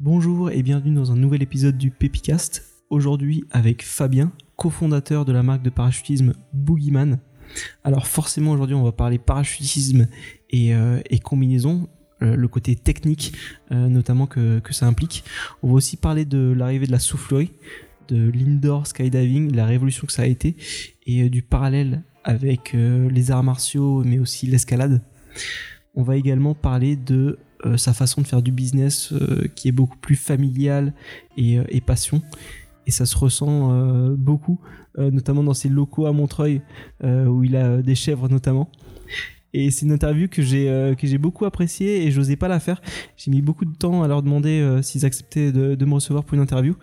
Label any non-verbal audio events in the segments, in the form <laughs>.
Bonjour et bienvenue dans un nouvel épisode du Pepicast. Aujourd'hui avec Fabien, cofondateur de la marque de parachutisme Boogeyman. Alors forcément aujourd'hui on va parler parachutisme et, euh, combinaison, euh, le côté technique euh, notamment que, ça implique. On va aussi parler de l'arrivée de la soufflerie, de l'indoor skydiving, la révolution que ça a été et du parallèle avec les arts martiaux mais aussi l'escalade. On va également parler de euh, sa façon de faire du business euh, qui est beaucoup plus familial et, euh, passion. Et ça se ressent beaucoup, notamment dans ses locaux à Montreuil, où il a des chèvres notamment. Et c'est une interview que j'ai que j'ai beaucoup appréciée et j'osais pas la faire. J'ai mis beaucoup de temps à leur demander s'ils acceptaient de, me recevoir pour une interview.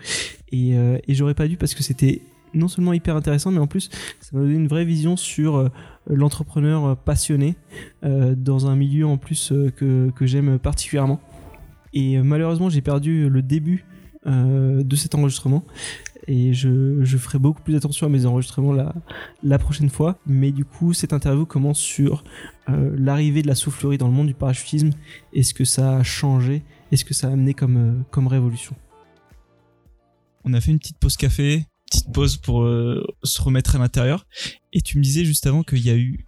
Et, et j'aurais pas dû parce que c'était non seulement hyper intéressant, mais en plus, ça m'a donné une vraie vision sur euh, l'entrepreneur passionné euh, dans un milieu en plus euh, que, que j'aime particulièrement. Et malheureusement, j'ai perdu le début de cet enregistrement et je, je, ferai beaucoup plus attention à mes enregistrements la, la prochaine fois. Mais du coup, cette interview commence sur l'arrivée de la soufflerie dans le monde du parachutisme. Est-ce que ça a changé? Est-ce que ça a amené comme, comme révolution? On a fait une petite pause café petite pause pour euh, se remettre à l'intérieur. Et tu me disais juste avant qu'il y a eu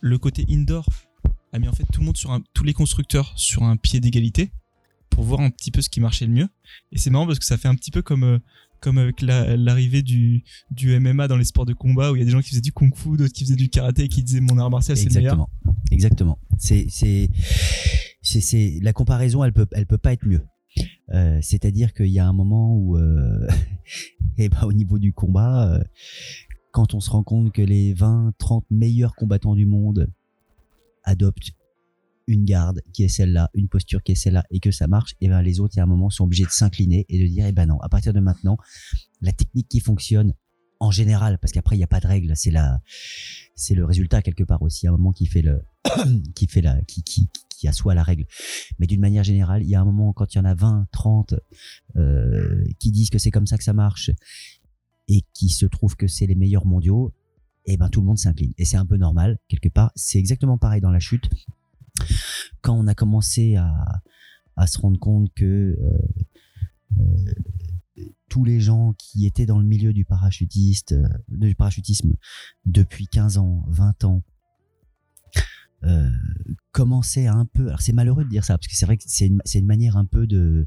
le côté indoor a mis en fait tout le monde sur tous les constructeurs sur un pied d'égalité pour voir un petit peu ce qui marchait le mieux. Et c'est marrant parce que ça fait un petit peu comme euh, comme avec l'arrivée du, du MMA dans les sports de combat où il y a des gens qui faisaient du kung fu, d'autres qui faisaient du karaté et qui disaient mon art martial c'est le meilleur. Exactement. C'est c'est c'est la comparaison elle peut elle peut pas être mieux. Euh, c'est-à-dire qu'il y a un moment où, euh, et <laughs> eh ben, au niveau du combat, euh, quand on se rend compte que les 20, 30 meilleurs combattants du monde adoptent une garde qui est celle-là, une posture qui est celle-là, et que ça marche, et eh ben les autres, il y a un moment, sont obligés de s'incliner et de dire, eh ben non, à partir de maintenant, la technique qui fonctionne en général, parce qu'après il n'y a pas de règle, c'est la, c'est le résultat quelque part aussi, à un moment qui fait le, <coughs> qui fait la, qui, qui, qui assoit la règle. Mais d'une manière générale, il y a un moment quand il y en a 20, 30 euh, qui disent que c'est comme ça que ça marche et qui se trouvent que c'est les meilleurs mondiaux, et eh ben tout le monde s'incline. Et c'est un peu normal quelque part. C'est exactement pareil dans la chute. Quand on a commencé à, à se rendre compte que euh, euh, tous les gens qui étaient dans le milieu du parachutiste, du parachutisme depuis 15 ans, 20 ans, à un peu. Alors c'est malheureux de dire ça parce que c'est vrai que c'est une, une, manière un peu de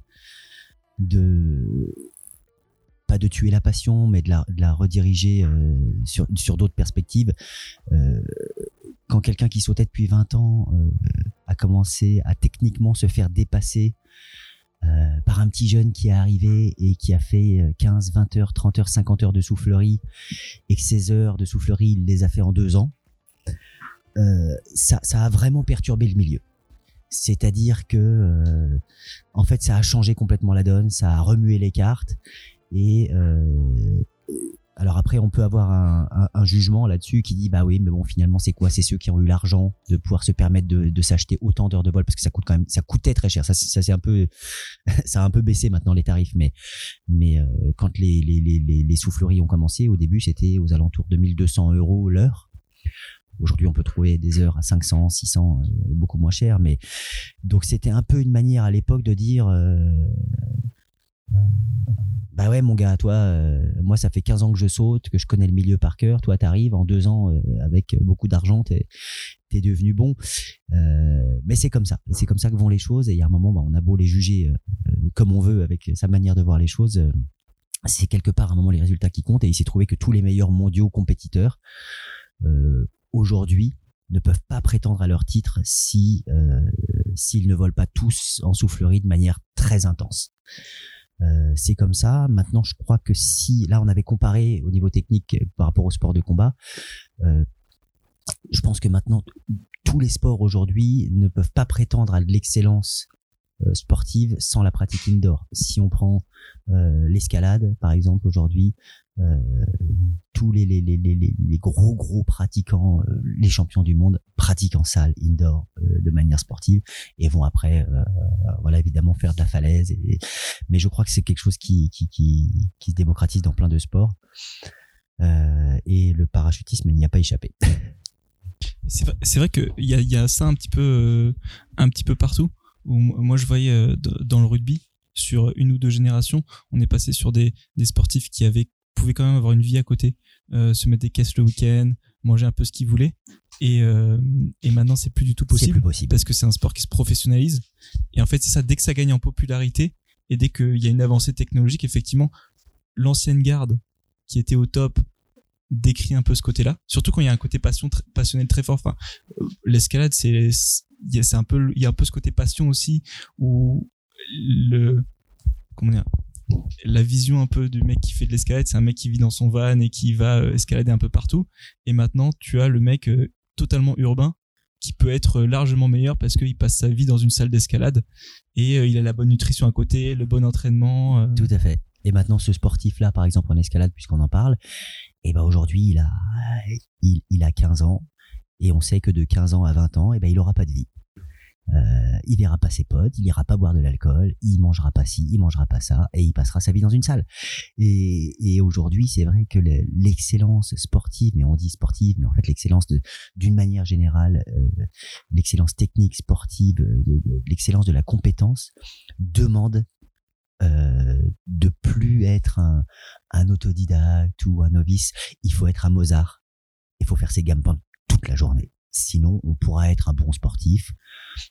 de pas de tuer la passion, mais de la, de la rediriger euh, sur, sur d'autres perspectives. Euh, quand quelqu'un qui sautait depuis 20 ans euh, a commencé à techniquement se faire dépasser par un petit jeune qui est arrivé et qui a fait 15, 20 heures, 30 heures, 50 heures de soufflerie et que ces heures de soufflerie, il les a fait en deux ans, euh, ça, ça, a vraiment perturbé le milieu. C'est-à-dire que, euh, en fait, ça a changé complètement la donne, ça a remué les cartes. Et euh, alors après, on peut avoir un, un, un jugement là-dessus qui dit bah oui, mais bon, finalement, c'est quoi? C'est ceux qui ont eu l'argent de pouvoir se permettre de, de s'acheter autant d'heures de vol parce que ça coûte quand même, ça coûtait très cher. Ça, ça c'est un peu, <laughs> ça a un peu baissé maintenant les tarifs, mais mais euh, quand les, les, les, les souffleries ont commencé, au début, c'était aux alentours de 1200 euros l'heure. Aujourd'hui, on peut trouver des heures à 500, 600, euh, beaucoup moins cher. Mais donc, c'était un peu une manière à l'époque de dire, euh, bah ouais, mon gars, toi, euh, moi, ça fait 15 ans que je saute, que je connais le milieu par cœur. Toi, t'arrives en deux ans avec beaucoup d'argent, t'es es devenu bon. mais c'est comme ça. C'est comme ça que vont les choses. Et il y a un moment, bah, on a beau les juger comme on veut avec sa manière de voir les choses c'est quelque part un moment les résultats qui comptent et il s'est trouvé que tous les meilleurs mondiaux compétiteurs euh, aujourd'hui ne peuvent pas prétendre à leur titre si euh, s'ils ne volent pas tous en soufflerie de manière très intense. Euh, c'est comme ça. Maintenant, je crois que si là on avait comparé au niveau technique par rapport au sport de combat, euh, je pense que maintenant tous les sports aujourd'hui ne peuvent pas prétendre à de l'excellence sportive sans la pratique indoor. Si on prend l'escalade, par exemple, aujourd'hui, tous les, les, les, les, gros gros pratiquants, les champions du monde pratiquent en salle indoor de manière sportive et vont après, voilà évidemment faire de la falaise. Et, mais je crois que c'est quelque chose qui, qui, qui, qui, se démocratise dans plein de sports. et le parachutisme n'y a pas échappé. <laughs> C'est vrai, vrai qu'il y a, y a ça un petit peu, un petit peu partout moi je voyais euh, dans le rugby sur une ou deux générations, on est passé sur des, des sportifs qui avaient pouvaient quand même avoir une vie à côté, euh, se mettre des caisses le week-end, manger un peu ce qu'ils voulaient. Et, euh, et maintenant, c'est plus du tout possible plus possible. parce que c'est un sport qui se professionnalise. Et en fait, c'est ça, dès que ça gagne en popularité et dès qu'il y a une avancée technologique, effectivement, l'ancienne garde qui était au top décrit un peu ce côté-là. Surtout quand il y a un côté passion, tr- passionnel très fort. Enfin, euh, l'escalade, c'est, il y a- c'est un peu, il y a un peu ce côté passion aussi où le, comment dire, la vision un peu du mec qui fait de l'escalade, c'est un mec qui vit dans son van et qui va euh, escalader un peu partout. Et maintenant, tu as le mec euh, totalement urbain qui peut être euh, largement meilleur parce qu'il passe sa vie dans une salle d'escalade et il a la bonne nutrition à côté, le bon entraînement. Tout à fait. Et maintenant, ce sportif-là, par exemple, en escalade, puisqu'on en parle, et ben aujourd'hui, il a, il, il a 15 ans, et on sait que de 15 ans à 20 ans, et ben il aura pas de vie. Euh, il verra pas ses potes, il ira pas boire de l'alcool, il mangera pas ci, il mangera pas ça, et il passera sa vie dans une salle. Et, et aujourd'hui, c'est vrai que le- l'excellence sportive, mais on dit sportive, mais en fait l'excellence d'une manière générale, euh, l'excellence technique sportive, euh, l'excellence de la compétence demande euh, de plus être un, un autodidacte ou un novice. Il faut être un Mozart. Il faut faire ses gammes pendant toute la journée. Sinon, on pourra être un bon sportif,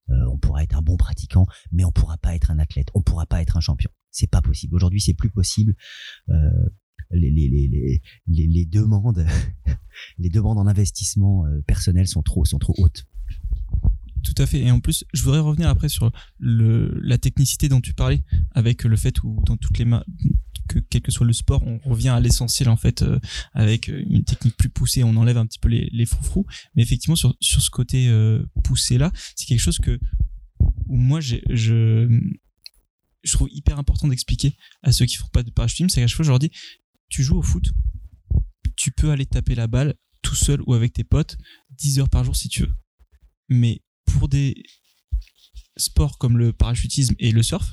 euh, on pourra être un bon pratiquant, mais on pourra pas être un athlète, on pourra pas être un champion. C'est pas possible. Aujourd'hui, c'est plus possible. Euh, les, demandes, <laughs> les demandes en investissement euh, personnel sont trop, sont trop hautes. Tout à fait. Et en plus, je voudrais revenir après sur la technicité dont tu parlais, avec le fait où dans toutes les mains, que quel que soit le sport, on revient à l'essentiel en fait, euh, avec une technique plus poussée, on enlève un petit peu les, les froufrous. Mais effectivement, sur, sur ce côté euh, poussé là, c'est quelque chose que moi je je trouve hyper important d'expliquer à ceux qui font pas de parachutisme, c'est qu'à chaque fois je leur dis, tu joues au foot, tu peux aller taper la balle tout seul ou avec tes potes 10 heures par jour si tu veux. Mais pour des sports comme le parachutisme et le surf,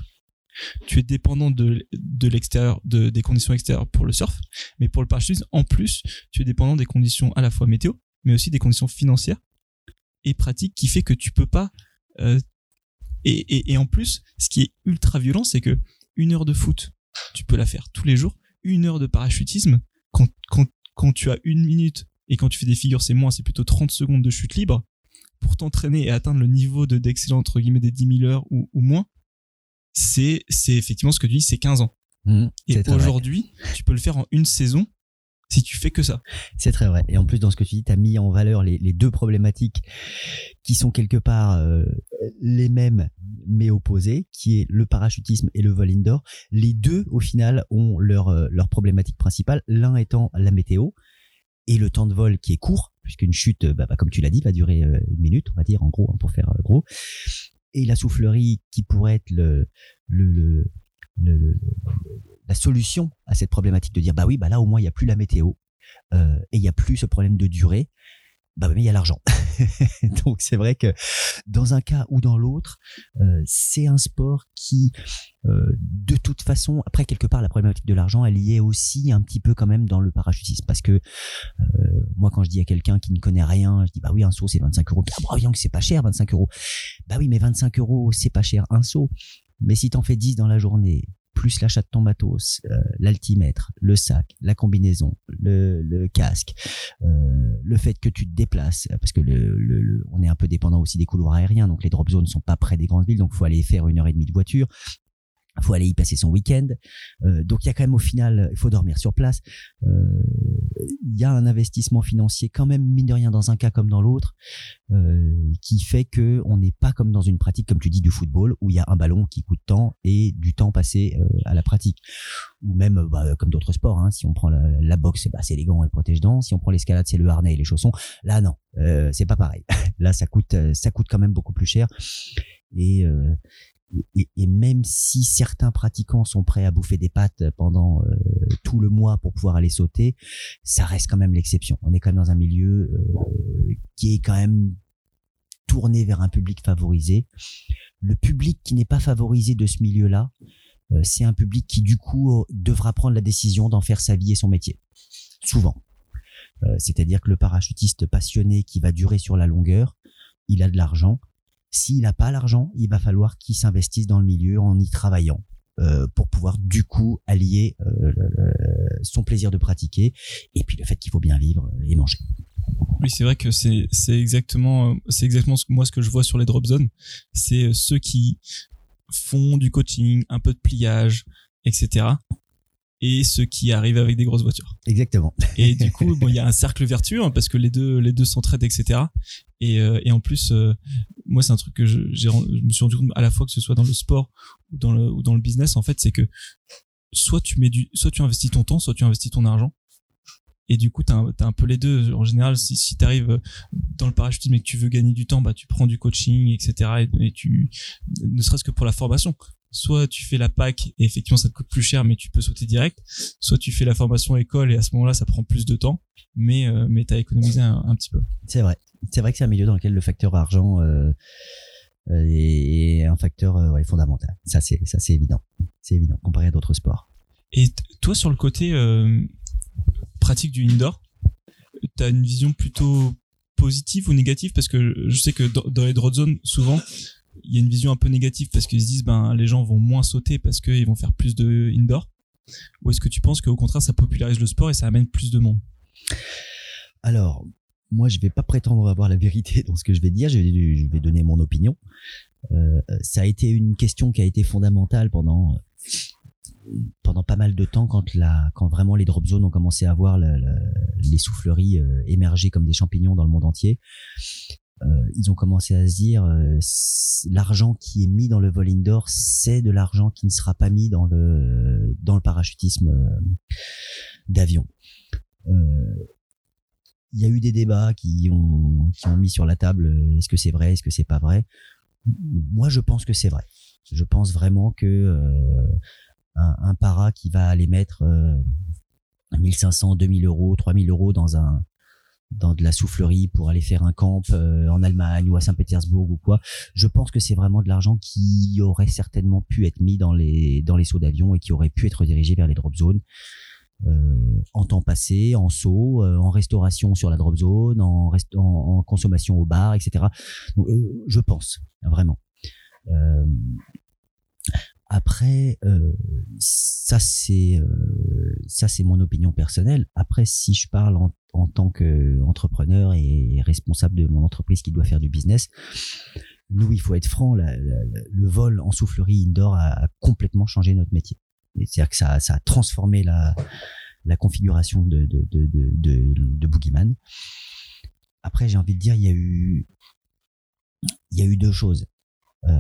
tu es dépendant de, de l'extérieur, de, des conditions extérieures pour le surf, mais pour le parachutisme, en plus, tu es dépendant des conditions à la fois météo, mais aussi des conditions financières et pratiques qui fait que tu peux pas. euh, et, et, en plus, ce qui est ultra violent, c'est que une heure de foot, tu peux la faire tous les jours. Une heure de parachutisme, quand, quand, quand tu as une minute et quand tu fais des figures, c'est moins, c'est plutôt 30 secondes de chute libre pour t'entraîner et atteindre le niveau de d'excellence entre guillemets des 10 000 heures ou, ou moins, c'est c'est effectivement ce que tu dis, c'est 15 ans. Et très vrai. aujourd'hui, tu peux le faire en une saison si tu fais que ça. C'est très vrai. Et en plus, dans ce que tu dis, tu as mis en valeur les, les deux problématiques qui sont quelque part euh, les mêmes mais opposées, qui est le parachutisme et le vol indoor. Les deux, au final, ont leur, euh, leur problématique principale, l'un étant la météo et le temps de vol qui est court, puisqu'une chute, bah, bah, comme tu l'as dit, va durer euh, une minute, on va dire, en gros, hein, pour faire gros. Et la soufflerie qui pourrait être le, le, la solution à cette problématique de dire bah oui bah là au moins il y a plus la météo euh, et il y a plus ce problème de durée bah mais il y a l'argent. <laughs> Donc c'est vrai que dans un cas ou dans l'autre euh, c'est un sport qui euh, de toute façon après quelque part la problématique de l'argent elle y est aussi un petit peu quand même dans le parachutisme. Parce que euh, moi quand je dis à quelqu'un qui ne connaît rien je dis bah oui un saut c'est 25 euros. Ah bah voyons que c'est pas cher 25 euros. Bah oui mais 25 euros c'est pas cher un saut. Mais si t'en fais 10 dans la journée plus l'achat de ton matos, euh, l'altimètre, le sac, la combinaison, le, casque, euh, le fait que tu te déplaces, parce que le, on est un peu dépendant aussi des couloirs aériens, donc les drop zones sont pas près des grandes villes, donc faut aller faire une heure et demie de voiture. Faut aller y passer son week-end. Euh, donc il y a quand même au final, il faut dormir sur place. Euh, Il y a un investissement financier quand même mine de rien dans un cas comme dans l'autre, euh, qui fait que on n'est pas comme dans une pratique comme tu dis du football où il y a un ballon qui coûte temps et du temps passé à la pratique. Ou même bah, comme d'autres sports, hein, si on prend la, boxe, bah, c'est les gants et le protège-dents. Si on prend l'escalade, c'est le harnais et les chaussons. Là non, c'est pas pareil. <laughs> Là ça coûte, ça coûte quand même beaucoup plus cher. Et et, même si certains pratiquants sont prêts à bouffer des pâtes pendant euh, tout le mois pour pouvoir aller sauter, ça reste quand même l'exception. On est quand même dans un milieu euh, qui est quand même tourné vers un public favorisé. Le public qui n'est pas favorisé de ce milieu-là, euh, c'est un public qui du coup devra prendre la décision d'en faire sa vie et son métier. Souvent. C'est-à-dire que le parachutiste passionné qui va durer sur la longueur, il a de l'argent, s'il n'a pas l'argent, il va falloir qu'il s'investisse dans le milieu en y travaillant. euh, pour pouvoir du coup allier euh, son plaisir de pratiquer et puis le fait qu'il faut bien vivre et manger. Oui, c'est vrai que c'est c'est exactement euh, c'est exactement ce moi ce que je vois sur les drop zones, c'est euh, ceux qui font du coaching, un peu de pliage, etc. Et ceux qui arrivent avec des grosses voitures. Exactement. Et du coup, bon, il y a un cercle vertueux hein, parce que les deux les deux s'entraident, etc. Et, euh, et en plus, euh, moi, c'est un truc que je, je me suis rendu compte à la fois que ce soit dans le sport ou dans le ou dans le business, en fait, c'est que soit tu mets du, soit tu investis ton temps, soit tu investis ton argent. Et du coup, t'as un, t'as un peu les deux. En général, si, si tu arrives dans le parachutisme et que tu veux gagner du temps, bah, tu prends du coaching, etc. Et, et tu, ne serait-ce que pour la formation. Soit tu fais la PAC et effectivement ça te coûte plus cher, mais tu peux sauter direct. Soit tu fais la formation école et à ce moment-là, ça prend plus de temps, mais, euh, mais t'as économisé un, un petit peu. C'est vrai. C'est vrai que c'est un milieu dans lequel le facteur argent euh, euh, est un facteur euh, ouais, fondamental. Ça c'est ça c'est évident. C'est évident comparé à d'autres sports. Et toi, sur le côté euh, pratique du indoor, t'as une vision plutôt positive ou négative? Parce que je sais que dans, dans les drop zones, souvent, il y a une vision un peu négative parce qu'ils se disent ben les gens vont moins sauter parce qu'ils vont faire plus de indoor. Ou est-ce que tu penses qu'au contraire ça popularise le sport et ça amène plus de monde? Alors, moi, je vais pas prétendre avoir la vérité dans ce que je vais dire. Je vais, donner mon opinion. Euh, ça a été une question qui a été fondamentale pendant pendant pas mal de temps quand la quand vraiment les drop zones ont commencé à voir le- le- les souffleries euh, émerger comme des champignons dans le monde entier. Euh, ils ont commencé à se dire euh, l'argent qui est mis dans le vol indoor, c'est de l'argent qui ne sera pas mis dans le dans le parachutisme euh, d'avion. Il y a eu des débats qui ont, qui ont mis sur la table est-ce que c'est vrai, est-ce que c'est pas vrai? Moi, je pense que c'est vrai. Je pense vraiment que euh, un, un para qui va aller mettre euh, 1500, 2000 euros, 3000 euros dans un dans de la soufflerie pour aller faire un camp euh, en Allemagne ou à Saint-Pétersbourg ou quoi. Je pense que c'est vraiment de l'argent qui aurait certainement pu être mis dans les dans les sauts d'avion et qui aurait pu être dirigé vers les drop zones euh, en temps passé, en saut, euh, en restauration sur la drop zone, en, en, en consommation au bar, etc. Euh, je pense vraiment. Après, euh, ça c'est euh, ça c'est mon opinion personnelle. Après, si je parle en, en tant qu'entrepreneur et responsable de mon entreprise qui doit faire du business, nous il faut être franc, la- la- le vol en soufflerie indoor a, complètement changé notre métier. C'est-à-dire que ça, ça a transformé la, la configuration de, de, de, de, de, de Boogeyman. Après, j'ai envie de dire, il y a eu, il y a eu deux choses. Euh,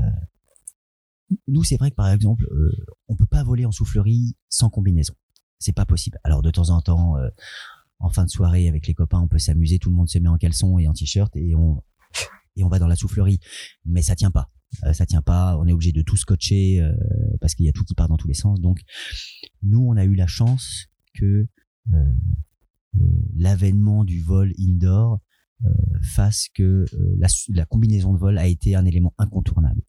nous, c'est vrai que par exemple, euh, on peut pas voler en soufflerie sans combinaison. C'est pas possible. Alors de temps en temps, euh, en fin de soirée avec les copains, on peut s'amuser. Tout le monde se met en caleçon et en t-shirt et on et on va dans la soufflerie. Mais ça tient pas. Euh, ça tient pas. On est obligé de tout scotcher euh, parce qu'il y a tout qui part dans tous les sens. Donc nous, on a eu la chance que euh, l'avènement du vol indoor euh, fasse que la, la combinaison de vol a été un élément incontournable.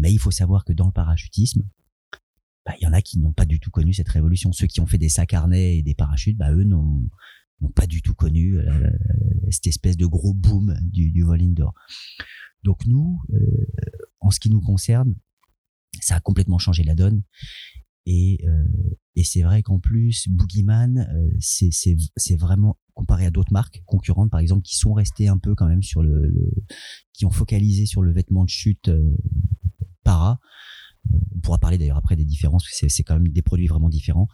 Mais il faut savoir que dans le parachutisme, bah, il y en a qui n'ont pas du tout connu cette révolution. Ceux qui ont fait des sacs harnais et des parachutes, bah, eux n'ont pas du tout connu euh, cette espèce de gros boom du, du vol indoor. Donc nous, euh, en ce qui nous concerne, ça a complètement changé la donne. Et, euh, et c'est vrai qu'en plus, Boogeyman, c'est vraiment comparé à d'autres marques concurrentes, par exemple, qui sont restées un peu quand même sur le, qui ont focalisé sur le vêtement de chute para. Euh, On pourra parler d'ailleurs après des différences, parce c'est quand même des produits vraiment différents.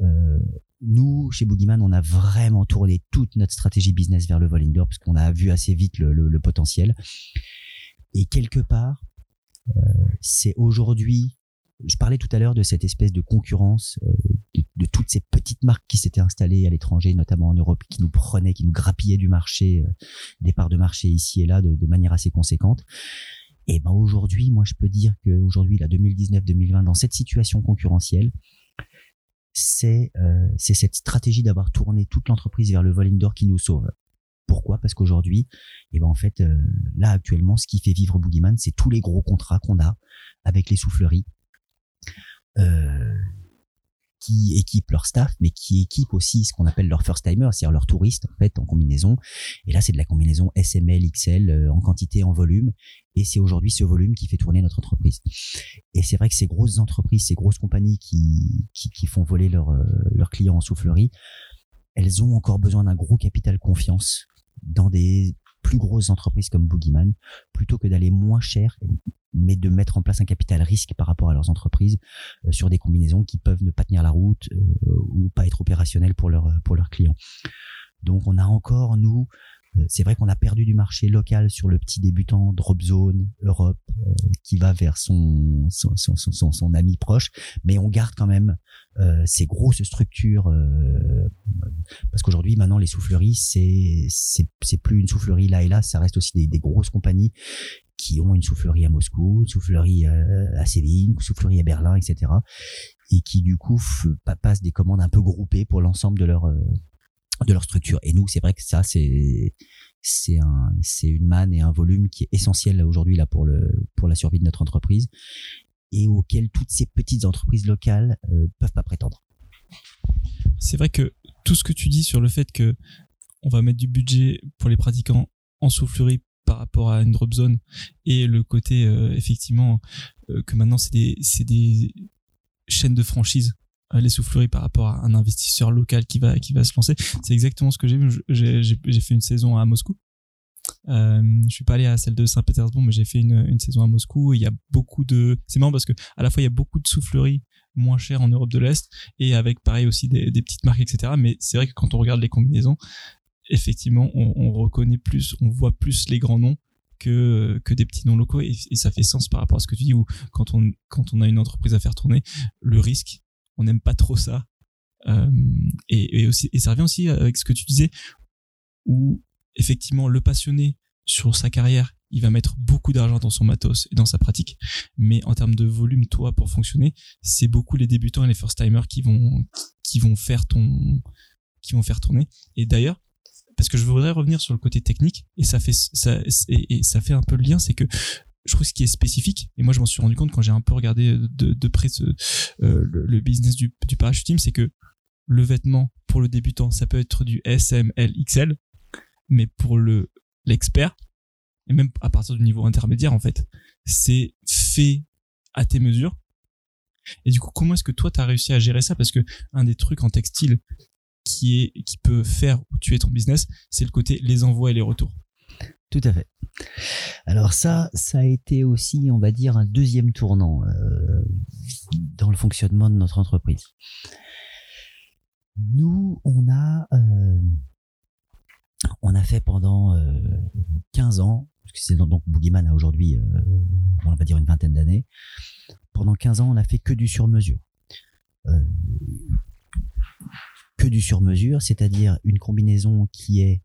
Euh, nous, chez Boogeyman, on a vraiment tourné toute notre stratégie business vers le vol indoor, parce qu'on a vu assez vite le, le, le potentiel. Et quelque part, euh, c'est aujourd'hui je parlais tout à l'heure de cette espèce de concurrence euh, de, de, toutes ces petites marques qui s'étaient installées à l'étranger, notamment en Europe, qui nous prenaient, qui nous grappillaient du marché, euh, des parts de marché ici et là de, de manière assez conséquente. Et ben aujourd'hui, moi je peux dire que aujourd'hui, la 2019-2020, dans cette situation concurrentielle, c'est euh, cette stratégie d'avoir tourné toute l'entreprise vers le vol indoor qui nous sauve. Pourquoi? Parce qu'aujourd'hui, et ben en fait, euh, là actuellement, ce qui fait vivre Boogeyman, c'est tous les gros contrats qu'on a avec les souffleries, euh, qui équipent leur staff, mais qui équipent aussi ce qu'on appelle leurs first timers, c'est-à-dire leurs touristes en fait en combinaison. Et là, c'est de la combinaison SML, XL euh, en quantité, en volume. Et c'est aujourd'hui ce volume qui fait tourner notre entreprise. Et c'est vrai que ces grosses entreprises, ces grosses compagnies qui qui, qui font voler leurs euh, leurs clients en soufflerie, elles ont encore besoin d'un gros capital confiance dans des plus grosses entreprises comme Boogeyman, plutôt que d'aller moins cher, mais de mettre en place un capital risque par rapport à leurs entreprises euh, sur des combinaisons qui peuvent ne pas tenir la route euh, ou pas être opérationnelles pour leurs pour leurs clients. Donc on a encore nous c'est vrai qu'on a perdu du marché local sur le petit débutant Drop Zone Europe qui va vers son son, son, son, son, ami proche, mais on garde quand même euh, ces grosses structures euh, parce qu'aujourd'hui maintenant les souffleries c'est c'est c'est plus une soufflerie là et là, ça reste aussi des, des grosses compagnies qui ont une soufflerie à Moscou, une soufflerie à Séville, une soufflerie à Berlin, etc. Et qui du coup passent des commandes un peu groupées pour l'ensemble de leur de leur structure. Et nous, c'est vrai que ça, c'est c'est un c'est une manne et un volume qui est essentiel aujourd'hui là pour le pour la survie de notre entreprise et auquel toutes ces petites entreprises locales euh, peuvent pas prétendre. C'est vrai que tout ce que tu dis sur le fait que on va mettre du budget pour les pratiquants en soufflerie par rapport à une drop zone et le côté euh, effectivement euh, que maintenant c'est des c'est des chaînes de franchise les souffleries par rapport à un investisseur local qui va qui va se lancer. C'est exactement ce que j'ai vu. J'ai fait une saison à Moscou. Euh, je suis pas allé à celle de Saint-Pétersbourg, mais j'ai fait une, une saison à Moscou. il y a beaucoup de. C'est marrant parce que à la fois il y a beaucoup de souffleries moins chères en Europe de l'Est et avec pareil aussi des, petites marques, etc. Mais c'est vrai que quand on regarde les combinaisons, effectivement, on, on, reconnaît plus, on voit plus les grands noms que que des petits noms locaux et, et, ça fait sens par rapport à ce que tu dis où quand on quand on a une entreprise à faire tourner, le risque on n'aime pas trop ça. Euh, et, aussi, et ça revient aussi avec ce que tu disais, où effectivement le passionné sur sa carrière, il va mettre beaucoup d'argent dans son matos et dans sa pratique. Mais en termes de volume, toi, pour fonctionner, c'est beaucoup les débutants et les first timers qui vont qui vont faire ton qui vont faire tourner. Et d'ailleurs, parce que je voudrais revenir sur le côté technique et ça fait ça et ça fait un peu le lien, c'est que je trouve ce qui est spécifique et moi je m'en suis rendu compte quand j'ai un peu regardé de, près ce, euh, le, business du, du c'est que le vêtement pour le débutant ça peut être du S, M, L, XL mais pour le l'expert et même à partir du niveau intermédiaire en fait c'est fait à tes mesures. Et du coup comment est-ce que toi tu réussi à gérer ça? Parce que un des trucs en textile qui est qui peut faire tuer ton business c'est le côté les envois et les retours tout à fait. Alors ça, ça a été aussi, on va dire, un deuxième tournant euh, dans le fonctionnement de notre entreprise. Nous, on a, euh, fait pendant euh, 15 ans, parce que c'est donc Boogeyman a aujourd'hui, euh, on va dire une vingtaine d'années. Pendant 15 ans, on a fait que du sur-mesure. Euh, que du sur-mesure, c'est-à-dire une combinaison qui est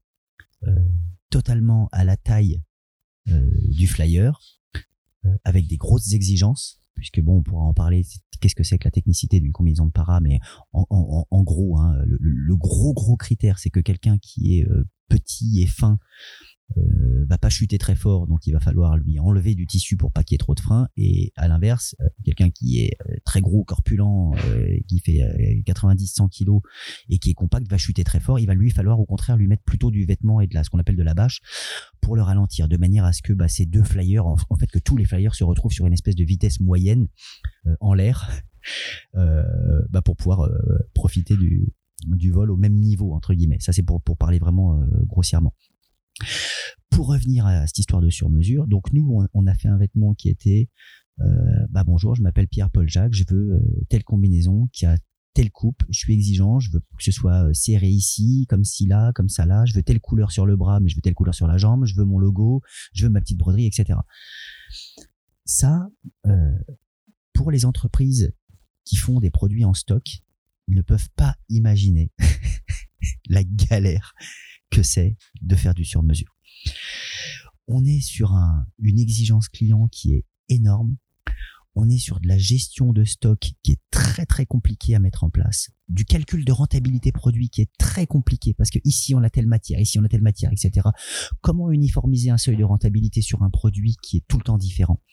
totalement à la taille euh, du flyer, euh, avec des grosses exigences, puisque bon, on pourra en parler. Qu'est-ce que c'est que la technicité d'une combinaison de para Mais en, en, en gros, hein, le, le, gros gros critère, c'est que quelqu'un qui est euh, petit et fin euh, va pas chuter très fort, donc il va falloir lui enlever du tissu pour pas qu'il y ait trop de frein. Et à l'inverse, euh, quelqu'un qui est euh, très gros, corpulent, qui fait 90-100 kilos et qui est compact va chuter très fort. Il va lui falloir au contraire lui mettre plutôt du vêtement et de la ce qu'on appelle de la bâche pour le ralentir, de manière à ce que bah, ces deux flyers, en, fait que tous les flyers se retrouvent sur une espèce de vitesse moyenne en l'air, <laughs> bah, pour pouvoir profiter du vol au même niveau entre guillemets. Ça c'est pour parler vraiment grossièrement. Pour revenir à cette histoire de sur-mesure, donc nous, on, a fait un vêtement qui était, euh, bah bonjour, je m'appelle Pierre-Paul Jacques, je veux euh, telle combinaison qui a telle coupe, je suis exigeant, je veux que ce soit euh, serré ici, comme ci là, comme ça là, je veux telle couleur sur le bras, mais je veux telle couleur sur la jambe, je veux mon logo, je veux ma petite broderie, etc. Ça, pour les entreprises qui font des produits en stock, ils ne peuvent pas imaginer <laughs> la galère que c'est de faire du sur-mesure. On est sur un, une exigence client qui est énorme. On est sur de la gestion de stock qui est très très compliqué à mettre en place, du calcul de rentabilité produit qui est très compliqué parce que ici on a telle matière, ici on a telle matière, etc. Comment uniformiser un seuil de rentabilité sur un produit qui est tout le temps différent?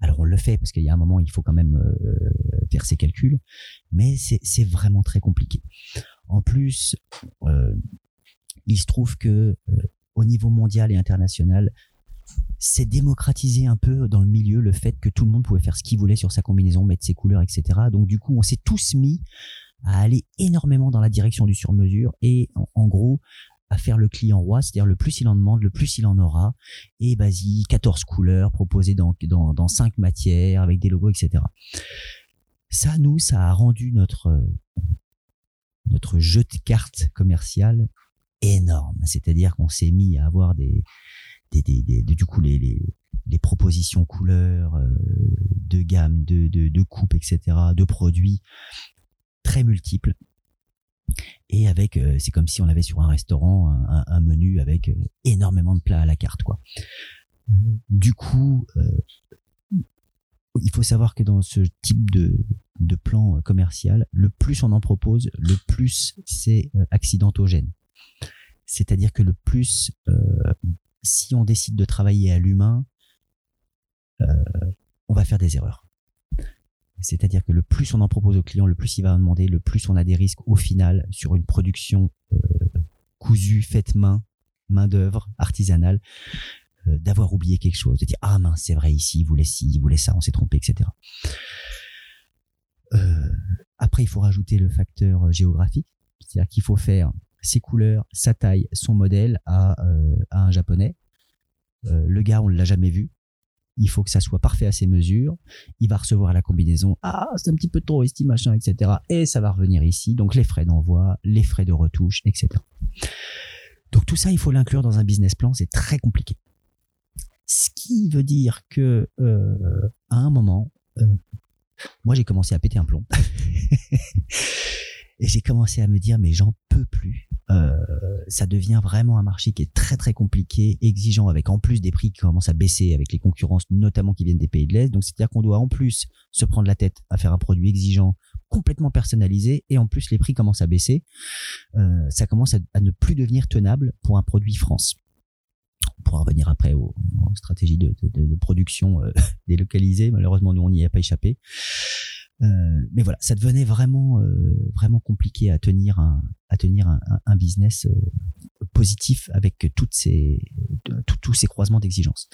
Alors on le fait parce qu'il y a un moment il faut quand même euh, faire ses calculs, mais c'est vraiment très compliqué. En plus, euh, il se trouve que euh, au niveau mondial et international, c'est démocratisé un peu dans le milieu le fait que tout le monde pouvait faire ce qu'il voulait sur sa combinaison, mettre ses couleurs, etc. Donc du coup, on s'est tous mis à aller énormément dans la direction du sur-mesure et en, gros à faire le client roi, c'est-à-dire le plus il en demande, le plus il en aura. Et vas-y, 14 couleurs proposées dans, dans, dans 5 matières avec des logos, etc. Ça, nous, ça a rendu notre, euh, notre jeu de cartes commercial énorme. C'est-à-dire qu'on s'est mis à avoir des, des, des, des- de- du coup, les, les, les propositions couleurs, euh, de gamme, de, de, de coupes, etc., de produits très multiples. Et avec, euh, c'est comme si on avait sur un restaurant un, un- un menu avec euh, énormément de plats à la carte, quoi. Du coup, euh, il faut savoir que dans ce type de, de plan euh, commercial, le plus on en propose, le plus c'est euh, accidentogène. C'est-à-dire que le plus, euh, si on décide de travailler à l'humain, euh, on va faire des erreurs. C'est-à-dire que le plus on en propose au client, le plus il va en demander, le plus on a des risques au final sur une production euh, cousue, faite main, main d'œuvre, artisanale, d'avoir oublié quelque chose, de dire ah mince c'est vrai ici il voulait ci, il voulait ça, on s'est trompé, etc. Après il faut rajouter le facteur géographique, c'est-à-dire qu'il faut faire ses couleurs, sa taille, son modèle à, euh, un japonais. Euh, le gars on l'a jamais vu, il faut que ça soit parfait à ses mesures. Il va recevoir la combinaison. Ah, c'est un petit peu trop esti, machin, etc. Et ça va revenir ici. Donc les frais d'envoi, les frais de retouche, etc. Donc tout ça, il faut l'inclure dans un business plan. C'est très compliqué. Ce qui veut dire que euh, à un moment, moi j'ai commencé à péter un plomb. <laughs> Et j'ai commencé à me dire mais j'en peux plus. Euh, ça devient vraiment un marché qui est très très compliqué, exigeant, avec en plus des prix qui commencent à baisser avec les concurrences, notamment qui viennent des pays de l'Est. Donc c'est-à-dire qu'on doit en plus se prendre la tête à faire un produit exigeant, complètement personnalisé, et en plus les prix commencent à baisser. Euh, ça commence à, ne plus devenir tenable pour un produit France. On pourra revenir après aux, stratégies de, production euh, <laughs> délocalisées. Malheureusement, nous on n'y a pas échappé. Euh, mais voilà, ça devenait vraiment euh, vraiment compliqué à tenir un à tenir un, un- business euh, positif avec toutes ces tous ces croisements d'exigences.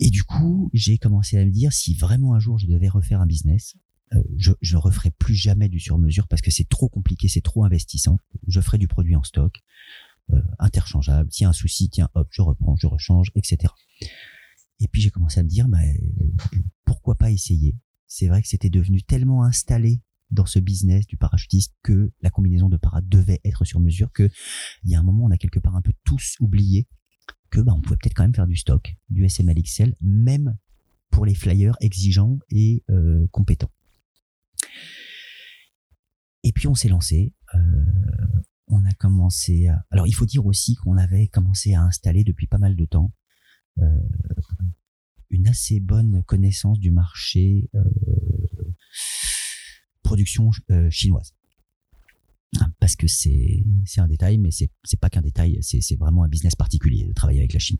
Et du coup, j'ai commencé à me dire si vraiment un jour je devais refaire un business, euh, je je ne referai plus jamais du sur-mesure parce que c'est trop compliqué, c'est trop investissant. Je ferai du produit en stock, euh, interchangeable. A un souci, tiens, hop, je reprends, je rechange, etc. Et puis j'ai commencé à me dire, bah, pourquoi pas essayer? C'est vrai que c'était devenu tellement installé dans ce business du parachutisme que la combinaison de para devait être sur mesure que il y a un moment on a quelque part un peu tous oublié que bah on pouvait peut-être quand même faire du stock, du SML XL, même pour les flyers exigeants et euh, compétents. Et puis on s'est lancé. euh, on a commencé. Alors il faut dire aussi qu'on avait commencé à installer depuis pas mal de temps euh, une assez bonne connaissance du marché euh, production euh, chinoise. Parce que c'est un détail, mais c'est pas qu'un détail, c'est vraiment un business particulier de travailler avec la Chine.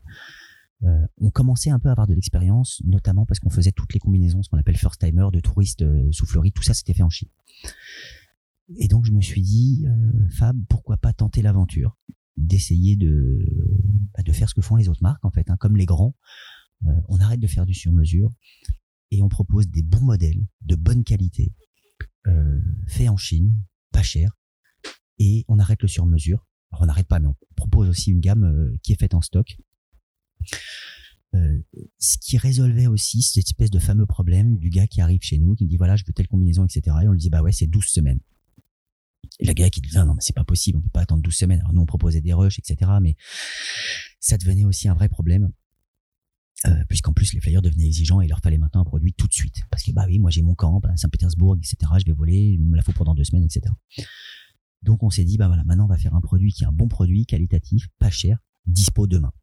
Euh, on commençait un peu à avoir de l'expérience, notamment parce qu'on faisait toutes les combinaisons, ce qu'on appelle first timer, de touristes sous Floride, tout ça c'était fait en Chine. Et donc je me suis dit, Fab, pourquoi pas tenter l'aventure d'essayer de bah, de faire ce que font les autres marques en fait, hein, comme les grands. Euh, on arrête de faire du sur-mesure et on propose des bons modèles de bonne qualité, euh, faits en Chine, pas cher, et on arrête le sur-mesure. On n'arrête pas, mais on propose aussi une gamme euh, qui est faite en stock. Euh, ce qui résolvait aussi cette espèce de fameux problème du gars qui arrive chez nous, qui me dit voilà, je veux telle combinaison, etc. Et on lui dit bah ouais, c'est 12 semaines. Et le gars qui dit non, non, mais c'est pas possible, on peut pas attendre 12 semaines. Alors nous, on proposait des rushs, etc. Mais ça devenait aussi un vrai problème. Euh, puisqu'en plus les flyers devenaient exigeants et il leur fallait maintenant un produit tout de suite. Parce que bah oui, moi j'ai mon camp à Saint-Pétersbourg, etc. Je vais voler, il me la faut pendant deux semaines, etc. Donc on s'est dit bah voilà, maintenant on va faire un produit qui est un bon produit, qualitatif, pas cher, dispo demain.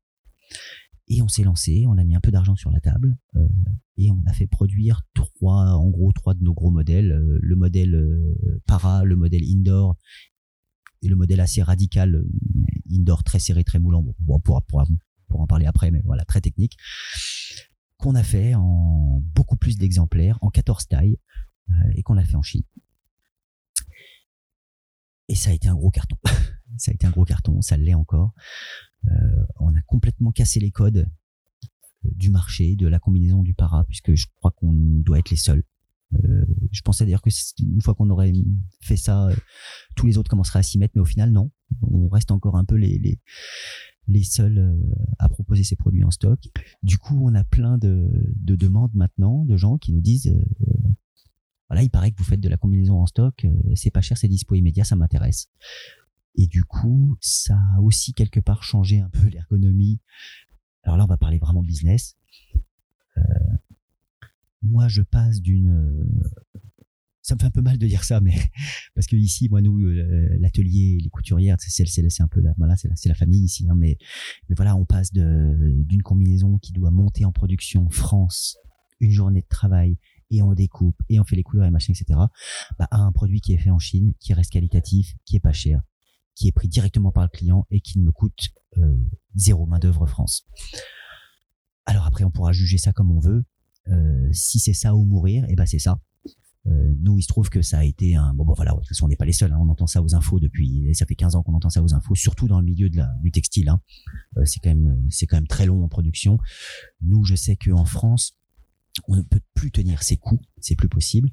Et on s'est lancé, on a mis un peu d'argent sur la table euh, et on a fait produire trois, en gros trois de nos gros modèles, euh, le modèle euh, para, le modèle indoor et le modèle assez radical euh, indoor très serré, très moulant. Bon, on pourra, pourra- pour en parler après, mais voilà, très technique qu'on a fait en beaucoup plus d'exemplaires, en 14 tailles, euh, et qu'on a fait en Chine. Et ça a été un gros carton. <laughs> ça a été un gros carton, ça l'est encore. Euh, on a complètement cassé les codes euh, du marché, de la combinaison du para, puisque je crois qu'on doit être les seuls. Je pensais d'ailleurs que une fois qu'on aurait fait ça, tous les autres commenceraient à s'y mettre, mais au final non. On reste encore un peu les, les seuls euh, à proposer ces produits en stock. Du coup, on a plein de, de demandes maintenant de gens qui nous disent euh, voilà, il paraît que vous faites de la combinaison en stock, euh, c'est pas cher, c'est dispo immédiat, ça m'intéresse. Et du coup, ça a aussi quelque part changé un peu <laughs> l'ergonomie. Alors là, on va parler vraiment business. Euh, moi, je passe d'une. Ça me fait un peu mal de dire ça, mais <laughs> parce que ici, moi, nous, euh, l'atelier, les couturières, c'est c'est- un peu la, voilà, c'est la, la famille ici, hein, mais mais voilà, on passe d'une combinaison qui doit monter en production France, une journée de travail et on découpe et on fait les couleurs et machin, etc. bah, à un produit qui est fait en Chine, qui reste qualitatif, qui est pas cher, qui est pris directement par le client et qui ne me coûte euh, zéro main d'œuvre France. Alors après, on pourra juger ça comme on veut. Euh, si c'est ça ou mourir, et ben c'est ça. Euh, nous, il se trouve que ça a été un bon, bon voilà. De toute façon, on n'est pas les seuls. hein, on entend ça aux infos depuis. Ça fait 15 ans qu'on entend ça aux infos, surtout dans le milieu de la, du textile. Hein. Euh, c'est quand même, c'est quand même très long en production. Nous, je sais qu'en France, on ne peut plus tenir ses coûts. C'est plus possible.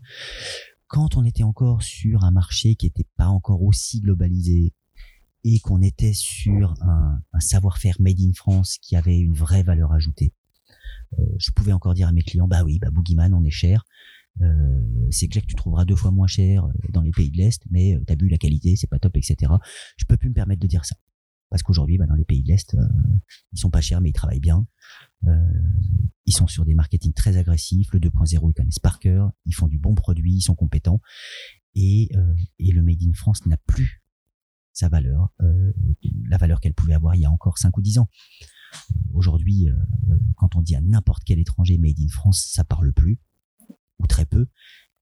Quand on était encore sur un marché qui n'était pas encore aussi globalisé et qu'on était sur un, un savoir-faire made in France qui avait une vraie valeur ajoutée, euh, je pouvais encore dire à mes clients bah oui, bah Boogeyman, on est cher. Euh, c'est clair que tu trouveras deux fois moins cher euh, dans les pays de l'Est, mais euh, t'as vu la qualité, c'est pas top, etc. Je peux plus me permettre de dire ça. Parce qu'aujourd'hui, bah, dans les pays de l'Est, ils sont pas chers, mais ils travaillent bien. Ils sont sur des marketing très agressifs. Le 2.0, ils connaissent par cœur. Ils font du bon produit, ils sont compétents. Et, et le Made in France n'a plus sa valeur, euh, la valeur qu'elle pouvait avoir il y a encore 5 ou 10 ans. Aujourd'hui, euh, quand on dit à n'importe quel étranger Made in France, ça parle plus, ou très peu.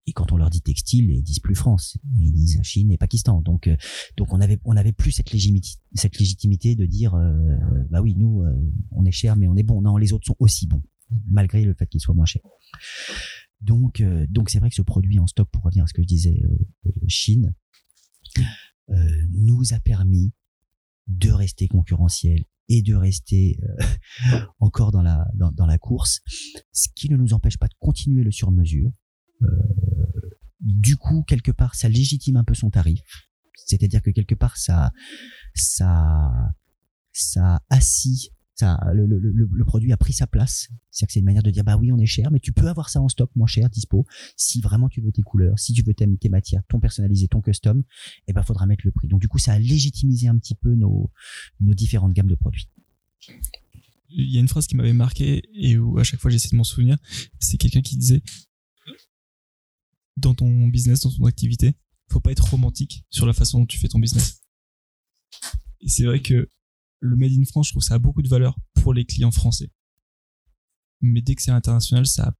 Et quand on leur dit textile, ils disent plus France, ils disent Chine et Pakistan. Donc, euh, donc on avait, on avait plus cette légitimité, de dire, euh, bah oui, nous, euh, on est cher, mais on est bon. Non, les autres sont aussi bons, malgré le fait qu'ils soient moins chers. Donc, euh, donc c'est vrai que ce produit en stock, pour revenir à ce que je disais, Chine, nous a permis de rester concurrentiel et de rester euh, <laughs> encore dans la dans, dans la course, ce qui ne nous empêche pas de continuer le sur-mesure. Euh, du coup, quelque part, ça légitime un peu son tarif. C'est-à-dire que quelque part, ça, ça, ça assis, ça, le, le, le, produit a pris sa place. C'est-à-dire que c'est une manière de dire, bah oui, on est cher, mais tu peux avoir ça en stock moins cher, dispo. Si vraiment tu veux tes couleurs, si tu veux tes, tes matières, ton personnalisé, ton custom, eh ben, faudra mettre le prix. Donc, du coup, ça a légitimisé un petit peu nos, nos différentes gammes de produits. Il y a une phrase qui m'avait marqué et où à chaque fois j'essaie de m'en souvenir. C'est quelqu'un qui disait dans ton business, dans ton activité, faut pas être romantique sur la façon dont tu fais ton business. Et c'est vrai que le Made in France, je trouve que ça a beaucoup de valeur pour les clients français. Mais dès que c'est international, ça a,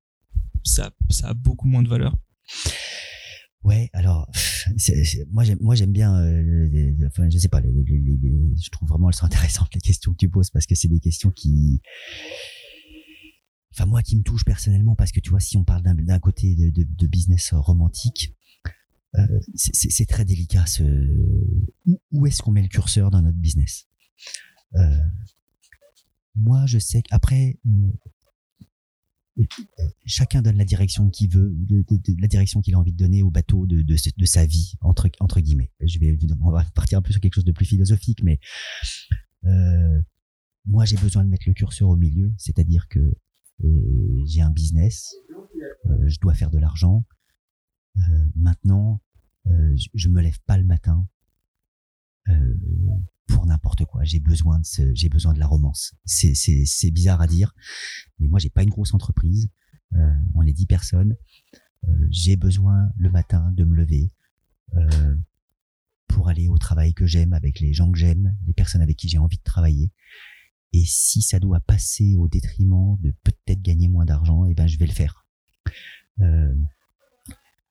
ça, ça a beaucoup moins de valeur. Ouais, alors, c'est- c'est- moi j'aime, moi j'aime bien, euh, les- enfin je sais pas, les- je trouve vraiment elles sont intéressantes les questions que tu poses parce que c'est des questions qui, enfin moi qui me touchent personnellement parce que tu vois si on parle d'un, côté de, de, de business romantique, euh, c'est, très délicat. Ce, où, où est-ce qu'on met le curseur dans notre business? Moi je sais qu'après euh, chacun donne la direction qu'il veut, la direction qu'il a envie de donner au bateau de, sa vie entre guillemets. Je vais, on va partir un peu sur quelque chose de plus philosophique, mais euh, moi j'ai besoin de mettre le curseur au milieu, c'est-à-dire que euh, j'ai un business, euh, je dois faire de l'argent. Euh, maintenant, euh, je, je me lève pas le matin euh, J'ai besoin de j'ai besoin de la romance. C'est c'est c'est bizarre à dire, mais moi j'ai pas une grosse entreprise. Euh, on est dix personnes. Euh, j'ai besoin le matin de me lever euh, pour aller au travail que j'aime avec les gens que j'aime, les personnes avec qui j'ai envie de travailler. Et si ça doit passer au détriment de peut-être gagner moins d'argent, eh ben je vais le faire.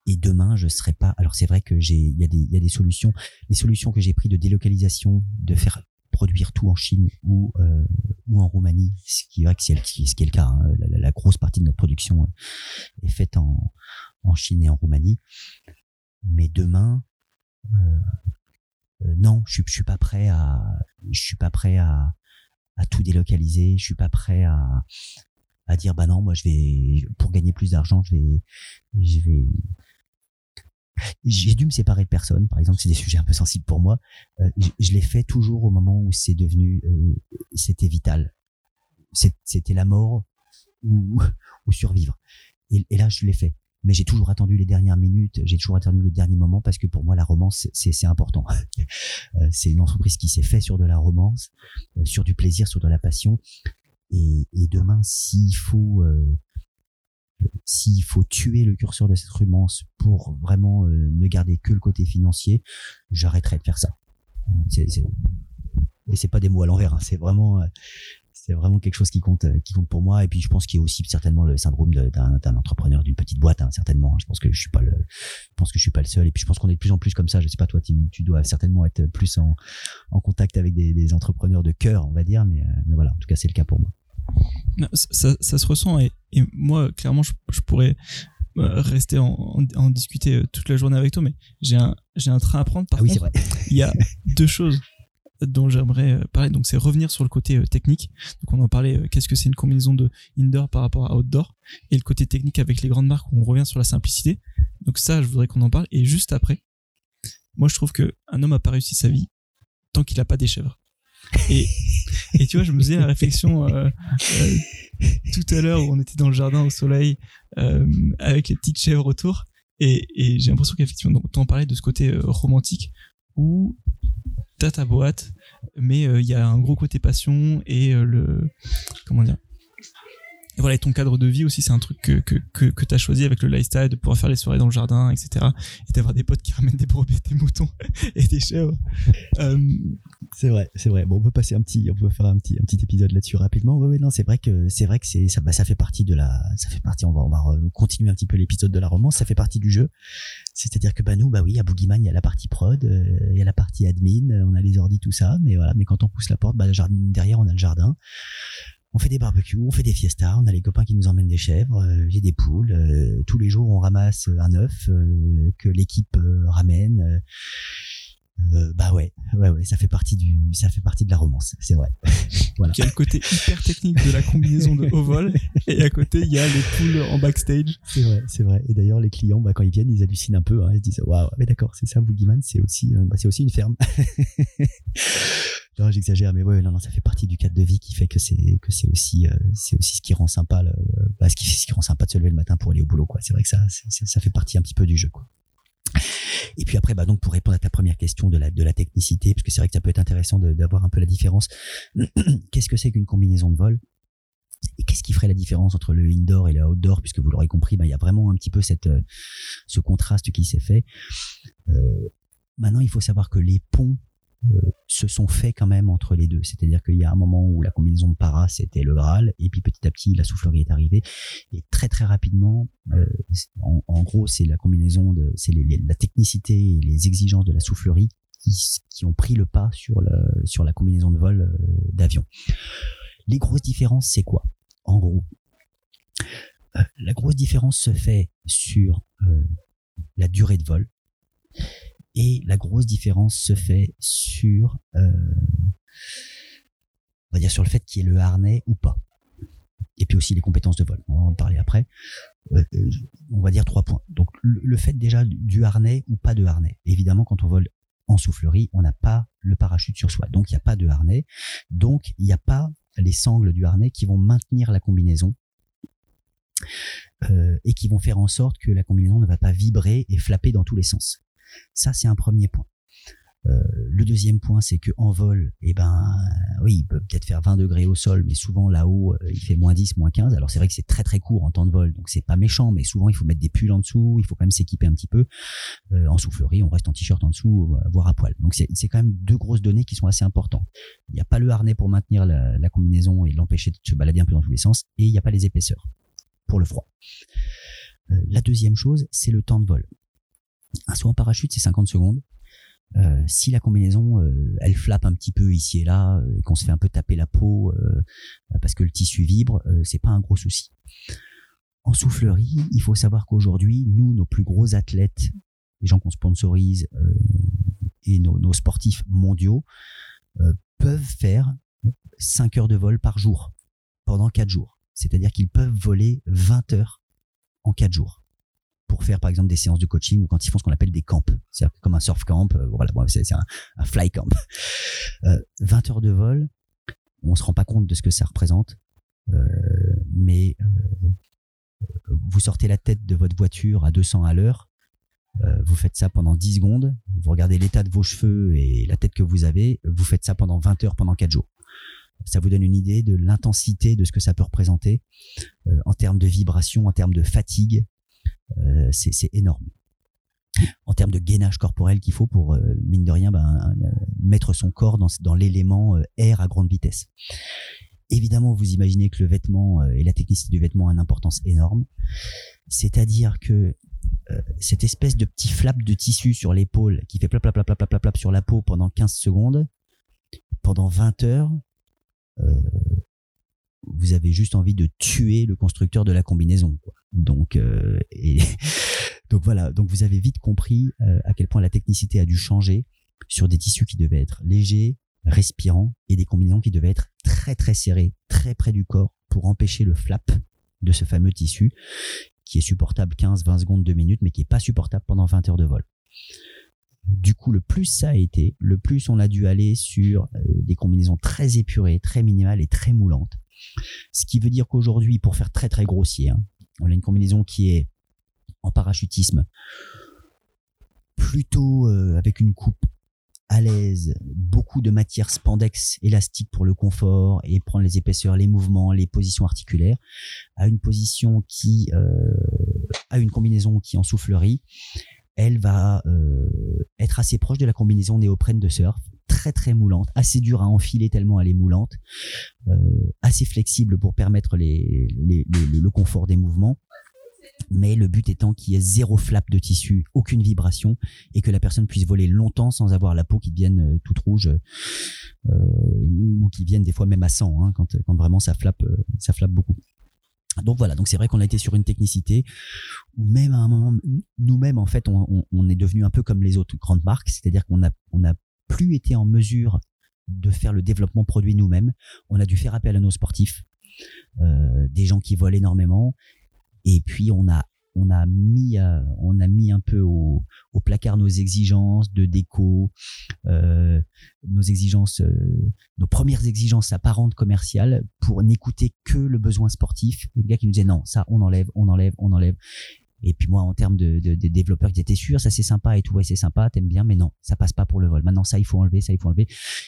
Et demain, je serai pas. Alors c'est vrai que j'ai, il y a des, il y a des solutions. Les solutions que j'ai prises de délocalisation, de faire produire tout en Chine ou euh, ou en Roumanie, ce qui est ce qui est le cas. hein. La, la- la grosse partie de notre production euh, est faite en en Chine et en Roumanie. Mais demain, euh, euh, non, je je suis pas prêt à je suis pas prêt à à tout délocaliser. Je suis pas prêt à à dire bah non, moi je vais pour gagner plus d'argent, je vais je vais j'ai dû me séparer de personnes, par exemple, c'est des sujets un peu sensibles pour moi. Euh, je je l'ai fait toujours au moment où c'est devenu, euh, c'était vital. C'était la mort ou, ou survivre. Et, et là, je l'ai fait. Mais j'ai toujours attendu les dernières minutes, j'ai toujours attendu le dernier moment parce que pour moi, la romance, c'est important. <laughs> Euh, c'est une entreprise qui s'est fait sur de la romance, euh, sur du plaisir, sur de la passion. Et, et demain, s'il faut, euh, s'il faut tuer le curseur de cette romance pour vraiment euh, ne garder que le côté financier, j'arrêterai de faire ça. C'est, c'est- et c'est pas des mots à l'envers, hein, c'est vraiment, euh, c'est vraiment quelque chose qui compte, euh, qui compte pour moi. Et puis je pense qu'il y a aussi certainement le syndrome d'un, entrepreneur d'une petite boîte, hein, certainement. Je pense que je suis pas le, je pense que je suis pas le seul. Et puis je pense qu'on est de plus en plus comme ça. Je sais pas toi, tu, dois certainement être plus en, contact avec des, entrepreneurs de cœur, on va dire. Mais, mais voilà, en tout cas c'est le cas pour moi. Ça, se ressent et, et moi clairement je, je pourrais euh, rester en, en, en discuter euh, toute la journée avec toi mais j'ai un j'ai un train à prendre par ah oui, contre il y a <laughs> deux choses dont j'aimerais euh, parler. Donc c'est revenir sur le côté technique. Donc on en parlait qu'est-ce que c'est une combinaison de indoor par rapport à outdoor et le côté technique avec les grandes marques où on revient sur la simplicité. Donc ça je voudrais qu'on en parle. Et juste après moi je trouve que un homme a pas réussi sa vie tant qu'il a pas des chèvres. Et <laughs> et tu vois je me faisais la réflexion euh, euh, tout à l'heure où on était dans le jardin au soleil euh, avec les petites chèvres autour. Et, et j'ai l'impression qu'effectivement donc, t'en parlais de ce côté euh, romantique où t'as ta boîte mais euh, il y a un gros côté passion et euh, le comment dire et voilà et ton cadre de vie aussi c'est un truc que que que, que t'as choisi avec le lifestyle de pouvoir faire les soirées dans le jardin etc et d'avoir des potes qui ramènent des brebis des moutons <laughs> et des chèvres euh, C'est vrai, c'est vrai. Bon, on peut passer un petit, on peut faire un petit, un petit épisode là-dessus rapidement. Oui, oui, non, c'est vrai que c'est vrai que c'est ça, bah, ça fait partie de la, ça fait partie. On va, on va continuer un petit peu l'épisode de la romance. Ça fait partie du jeu. C'est-à-dire que bah nous, bah oui, à Boogeyman, il y a la partie prod, euh, il y a la partie admin, on a les ordi, tout ça. Mais voilà, mais quand on pousse la porte, bah jardin- derrière, on a le jardin. On fait des barbecues, on fait des fiestas, on a les copains qui nous emmènent des chèvres, euh, j'ai des poules. euh, tous les jours, on ramasse un œuf euh, que l'équipe euh, ramène. euh, euh, bah ouais, ouais, ouais, ça fait partie du, ça fait partie de la romance, c'est vrai. <laughs> voilà. qui a le côté hyper technique de la combinaison de haut vol et à côté il y a les poules en backstage C'est vrai, c'est vrai. Et d'ailleurs, les clients, bah, quand ils viennent, ils hallucinent un peu. Hein, ils se disent, waouh, mais d'accord, c'est ça, Boogeyman, c'est aussi, euh, bah, c'est aussi une ferme. <laughs> non, j'exagère, mais ouais, non, non, ça fait partie du cadre de vie qui fait que c'est, que c'est aussi, euh, c'est aussi ce qui rend sympa, le, bah, ce qui, ce qui rend sympa de se lever le matin pour aller au boulot, quoi. C'est vrai que ça, ça fait partie un petit peu du jeu, quoi. Et puis après, bah donc pour répondre à ta première question de la de la technicité, parce que c'est vrai que ça peut être intéressant d'avoir un peu la différence. <clears throat> Qu'est-ce que c'est qu'une combinaison de vol Et qu'est-ce qui ferait la différence entre le indoor et le outdoor? Puisque vous l'aurez compris, bah, il y a vraiment un petit peu cette euh, ce contraste qui s'est fait. Euh, maintenant, il faut savoir que les ponts se sont faits quand même entre les deux. C'est-à-dire qu'il y a un moment où la combinaison de para, c'était le Graal, et puis petit à petit, la soufflerie est arrivée. Et très très rapidement, euh, en, en gros, c'est la combinaison de, c'est la technicité et les exigences de la soufflerie qui, qui ont pris le pas sur, le, sur la combinaison de vol euh, d'avion. Les grosses différences, c'est quoi? En gros, euh, la grosse différence se fait sur euh, la durée de vol et la grosse différence se fait sur, euh, on va dire sur le fait qu'il y ait le harnais ou pas. Et puis aussi les compétences de vol. On va en parler après. Euh, euh, on va dire trois points. Donc le, fait déjà du harnais ou pas de harnais. Évidemment, quand on vole en soufflerie, on n'a pas le parachute sur soi. Donc il n'y a pas de harnais. Donc il n'y a pas les sangles du harnais qui vont maintenir la combinaison et qui vont faire en sorte que la combinaison ne va pas vibrer et flapper dans tous les sens. Ça, c'est un premier point. Euh, le deuxième point, c'est que en vol, eh ben, oui, il peut peut-être faire 20 degrés au sol, mais souvent là-haut, euh, il fait moins 10, moins 15. Alors c'est vrai que c'est très très court en temps de vol, donc c'est pas méchant, mais souvent il faut mettre des pulls en dessous, il faut quand même s'équiper un petit peu. Euh, en soufflerie, on reste en t-shirt en dessous, voire à poil. Donc c'est quand même deux grosses données qui sont assez importantes. Il n'y a pas le harnais pour maintenir la, combinaison et l'empêcher de se balader un peu dans tous les sens, et il n'y a pas les épaisseurs pour le froid. La deuxième chose, c'est le temps de vol. Un saut en parachute, c'est 50 secondes. Euh, si la combinaison euh, elle flappe un petit peu ici et là et qu'on se fait un peu taper la peau parce que le tissu vibre c'est pas un gros souci. En soufflerie il faut savoir qu'aujourd'hui nous nos plus gros athlètes les gens qu'on sponsorise et nos, nos, sportifs mondiaux peuvent faire 5 heures de vol par jour pendant 4 jours. C'est-à-dire qu'ils peuvent voler 20 heures en 4 jours pour faire par exemple des séances de coaching ou quand ils font ce qu'on appelle des camps, c'est comme un surf camp, euh, voilà, c'est un, fly camp. <laughs> Euh, 20 heures de vol, on se rend pas compte de ce que ça représente, euh, mais euh, vous sortez la tête de votre voiture à 200 à l'heure, euh, vous faites ça pendant 10 secondes, vous regardez l'état de vos cheveux et la tête que vous avez, vous faites ça pendant 20 heures pendant 4 jours. Ça vous donne une idée de l'intensité de ce que ça peut représenter en termes de vibration, en termes de fatigue, euh, c'est énorme en termes de gainage corporel qu'il faut pour, euh, mine de rien, ben, euh, mettre son corps dans, dans l'élément air à grande vitesse. Évidemment, vous imaginez que le vêtement et la technicité du vêtement a une importance énorme. C'est-à-dire que cette espèce de petit flap de tissu sur l'épaule qui fait plap plap plap plap plap plap sur la peau pendant 15 secondes, pendant 20 heures, vous avez juste envie de tuer le constructeur de la combinaison. Donc, euh, et, <laughs> donc voilà. Donc vous avez vite compris euh, à quel point la technicité a dû changer sur des tissus qui devaient être légers, respirants et des combinaisons qui devaient être très très serrées, très près du corps pour empêcher le flap de ce fameux tissu qui est supportable 15, 20 secondes, 2 minutes, mais qui est pas supportable pendant 20 heures de vol. Du coup, le plus ça a été, le plus on a dû aller sur euh, des combinaisons très épurées, très minimales et très moulantes. Ce qui veut dire qu'aujourd'hui, pour faire très très grossier, hein, on a une combinaison qui est en parachutisme plutôt euh, avec une coupe à l'aise, beaucoup de matière spandex élastique pour le confort et prendre les épaisseurs, les mouvements, les positions articulaires, à une position qui euh, combinaison qui en soufflerie, elle va euh, être assez proche de la combinaison néoprène de surf, très très moulante, assez dure à enfiler tellement elle est moulante, euh, assez flexible pour permettre les, le confort des mouvements. Mais le but étant qu'il y ait zéro flap de tissu, aucune vibration, et que la personne puisse voler longtemps sans avoir la peau qui devienne euh, toute rouge, euh, ou qui vienne des fois même à 100, hein, quand, quand vraiment ça flappe, ça flappe beaucoup. Donc voilà, donc c'est vrai qu'on a été sur une technicité où même à un moment, nous-mêmes en fait, on, on, est devenu un peu comme les autres grandes marques, c'est-à-dire qu'on a, on a plus été en mesure de faire le développement produit nous-mêmes. On a dû faire appel à nos sportifs, euh, des gens qui volent énormément, et puis on a on a mis euh, on a mis un peu au, placard nos exigences de déco, euh, nos exigences, nos premières exigences apparentes commerciales pour n'écouter que le besoin sportif. Le gars qui nous disait non, ça on enlève, on enlève, on enlève. Et puis moi, en termes de, de, de développeurs qui étaient sûrs, ça c'est sympa et tout, ouais c'est sympa, t'aimes bien, mais non, ça passe pas pour le vol. Maintenant ça il faut enlever, ça il faut enlever.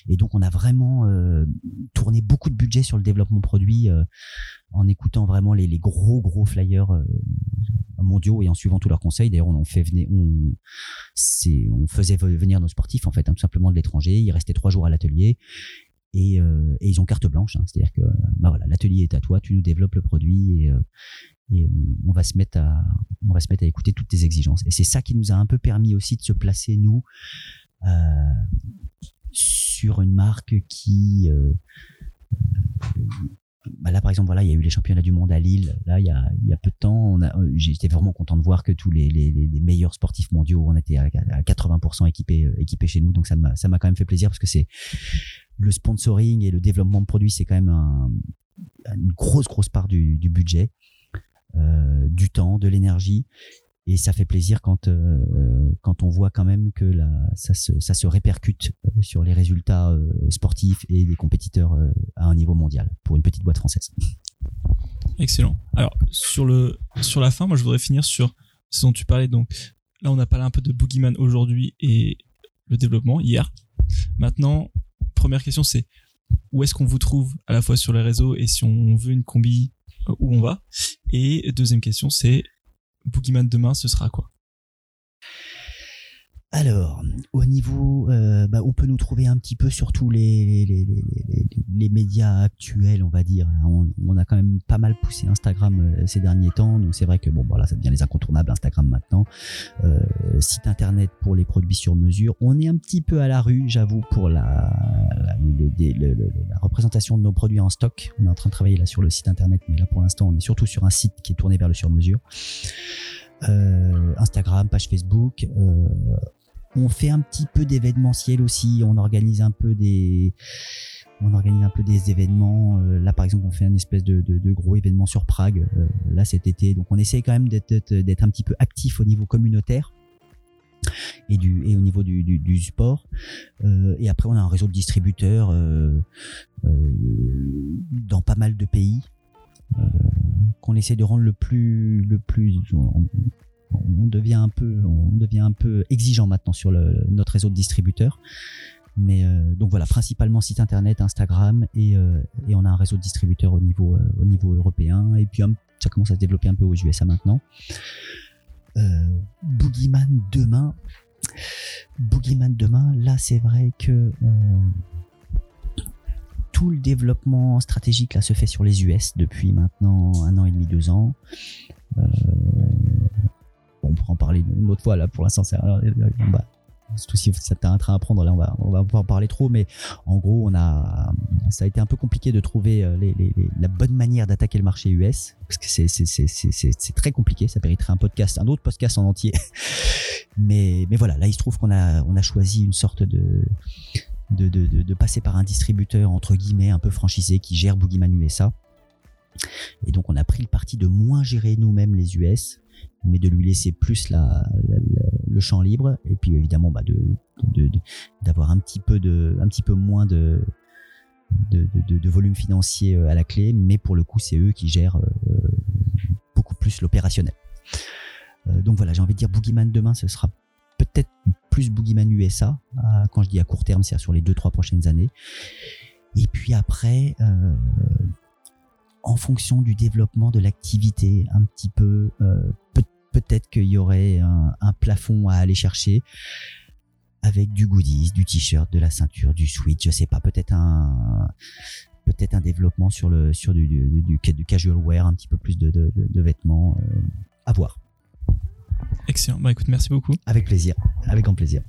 Et donc on a vraiment euh, tourné beaucoup de budget sur le développement produit euh, en écoutant vraiment les, les gros gros flyers euh, mondiaux et en suivant tous leurs conseils. D'ailleurs on, fait venir, on, on faisait venir nos sportifs en fait, hein, tout simplement de l'étranger. Ils restaient trois jours à l'atelier. Et, euh, et, ils ont carte blanche, hein, c'est-à-dire que bah voilà, l'atelier est à toi, tu nous développes le produit et, et on, va se mettre à on va se mettre à écouter toutes tes exigences. Et c'est ça qui nous a un peu permis aussi de se placer nous euh, sur une marque qui euh, bah là par exemple voilà il y a eu les championnats du monde à Lille là il y a, il y a peu de temps j'étais vraiment content de voir que tous les, les, meilleurs sportifs mondiaux on était à, 80% équipés équipés chez nous. Donc ça m'a ça m'a quand même fait plaisir parce que c'est le sponsoring et le développement de produits c'est quand même un, une grosse grosse part du, budget. euh, du temps, de l'énergie. Et ça fait plaisir quand, euh, quand on voit quand même que la, ça, se, ça se répercute euh, sur les résultats sportifs et des compétiteurs à un niveau mondial pour une petite boîte française. Excellent. Alors, sur, le, sur la fin, moi, je voudrais finir sur ce dont tu parlais. Donc, là, on a parlé un peu de Boogeyman aujourd'hui et le développement hier. Maintenant, première question, c'est où est-ce qu'on vous trouve à la fois sur les réseaux et si on veut une combi où on va. Et deuxième question, c'est Boogeyman demain, ce sera quoi? Alors, au niveau, euh, bah, on peut nous trouver un petit peu sur tous les, les, les, les, les médias actuels, on va dire. On, on, a quand même pas mal poussé Instagram euh, ces derniers temps, donc c'est vrai que bon, voilà, ça devient les incontournables Instagram maintenant. Euh, site internet pour les produits sur mesure. On est un petit peu à la rue, j'avoue, pour la, la, représentation de nos produits en stock. On est en train de travailler là sur le site internet, mais là pour l'instant, on est surtout sur un site qui est tourné vers le sur mesure. Instagram, page Facebook. On fait un petit peu d'événementiel aussi. On organise un peu des, on organise un peu des événements. Euh, là, par exemple, on fait un espèce de, gros événement sur Prague euh, là cet été. Donc, on essaie quand même d'être un petit peu actif au niveau communautaire et au niveau du, sport. Euh, et après, on a un réseau de distributeurs dans pas mal de pays qu'on essaie de rendre le plus le plus on devient un peu, on devient un peu exigeant maintenant sur notre réseau de distributeurs. Mais euh, donc voilà, principalement site internet, Instagram et, euh, et on a un réseau de distributeurs au niveau, euh, au niveau européen. Et puis ça commence à se développer un peu aux USA maintenant. Boogeyman demain. Boogeyman demain, là c'est vrai que tout le développement stratégique là se fait sur les US depuis maintenant un an et demi, deux ans. On pourra en parler une autre fois là pour l'instant c'est bah, surtout si c'est un train à prendre là on va on va pas en parler trop mais en gros on a ça a été un peu compliqué de trouver euh, la bonne manière d'attaquer le marché US parce que c'est très compliqué ça mériterait un podcast un autre podcast en entier. <laughs> Mais voilà là il se trouve qu'on a choisi une sorte de de, de, de, passer par un distributeur entre guillemets un peu franchisé qui gère Boogeyman USA et donc on a pris le parti de moins gérer nous-mêmes les US mais de lui laisser plus le champ libre et puis évidemment bah d'avoir un petit peu de un petit peu moins de de, volume financier euh, à la clé, mais pour le coup, c'est eux qui gèrent euh, beaucoup plus l'opérationnel. Euh, donc voilà, j'ai envie de dire Boogeyman demain, ce sera peut-être plus Boogeyman USA. quand je dis à court terme, c'est sur les 2-3 prochaines années. Et puis après, en fonction du développement de l'activité, un petit peu, euh, peut- peut-être qu'il y aurait un, un, plafond à aller chercher avec du goodies, du t-shirt, de la ceinture, du switch, je sais pas, peut-être un peut-être un développement sur le sur du, du, du, du casual wear, un petit peu plus de, de, de, de vêtements, euh, à voir. Excellent. Bah écoute, merci beaucoup. Avec plaisir, avec grand plaisir.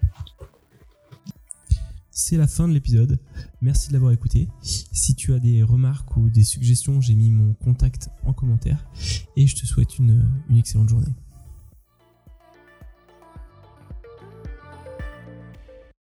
C'est la fin de l'épisode. Merci de l'avoir écouté. Si tu as des remarques ou des suggestions, j'ai mis mon contact en commentaire. Et je te souhaite une, excellente journée.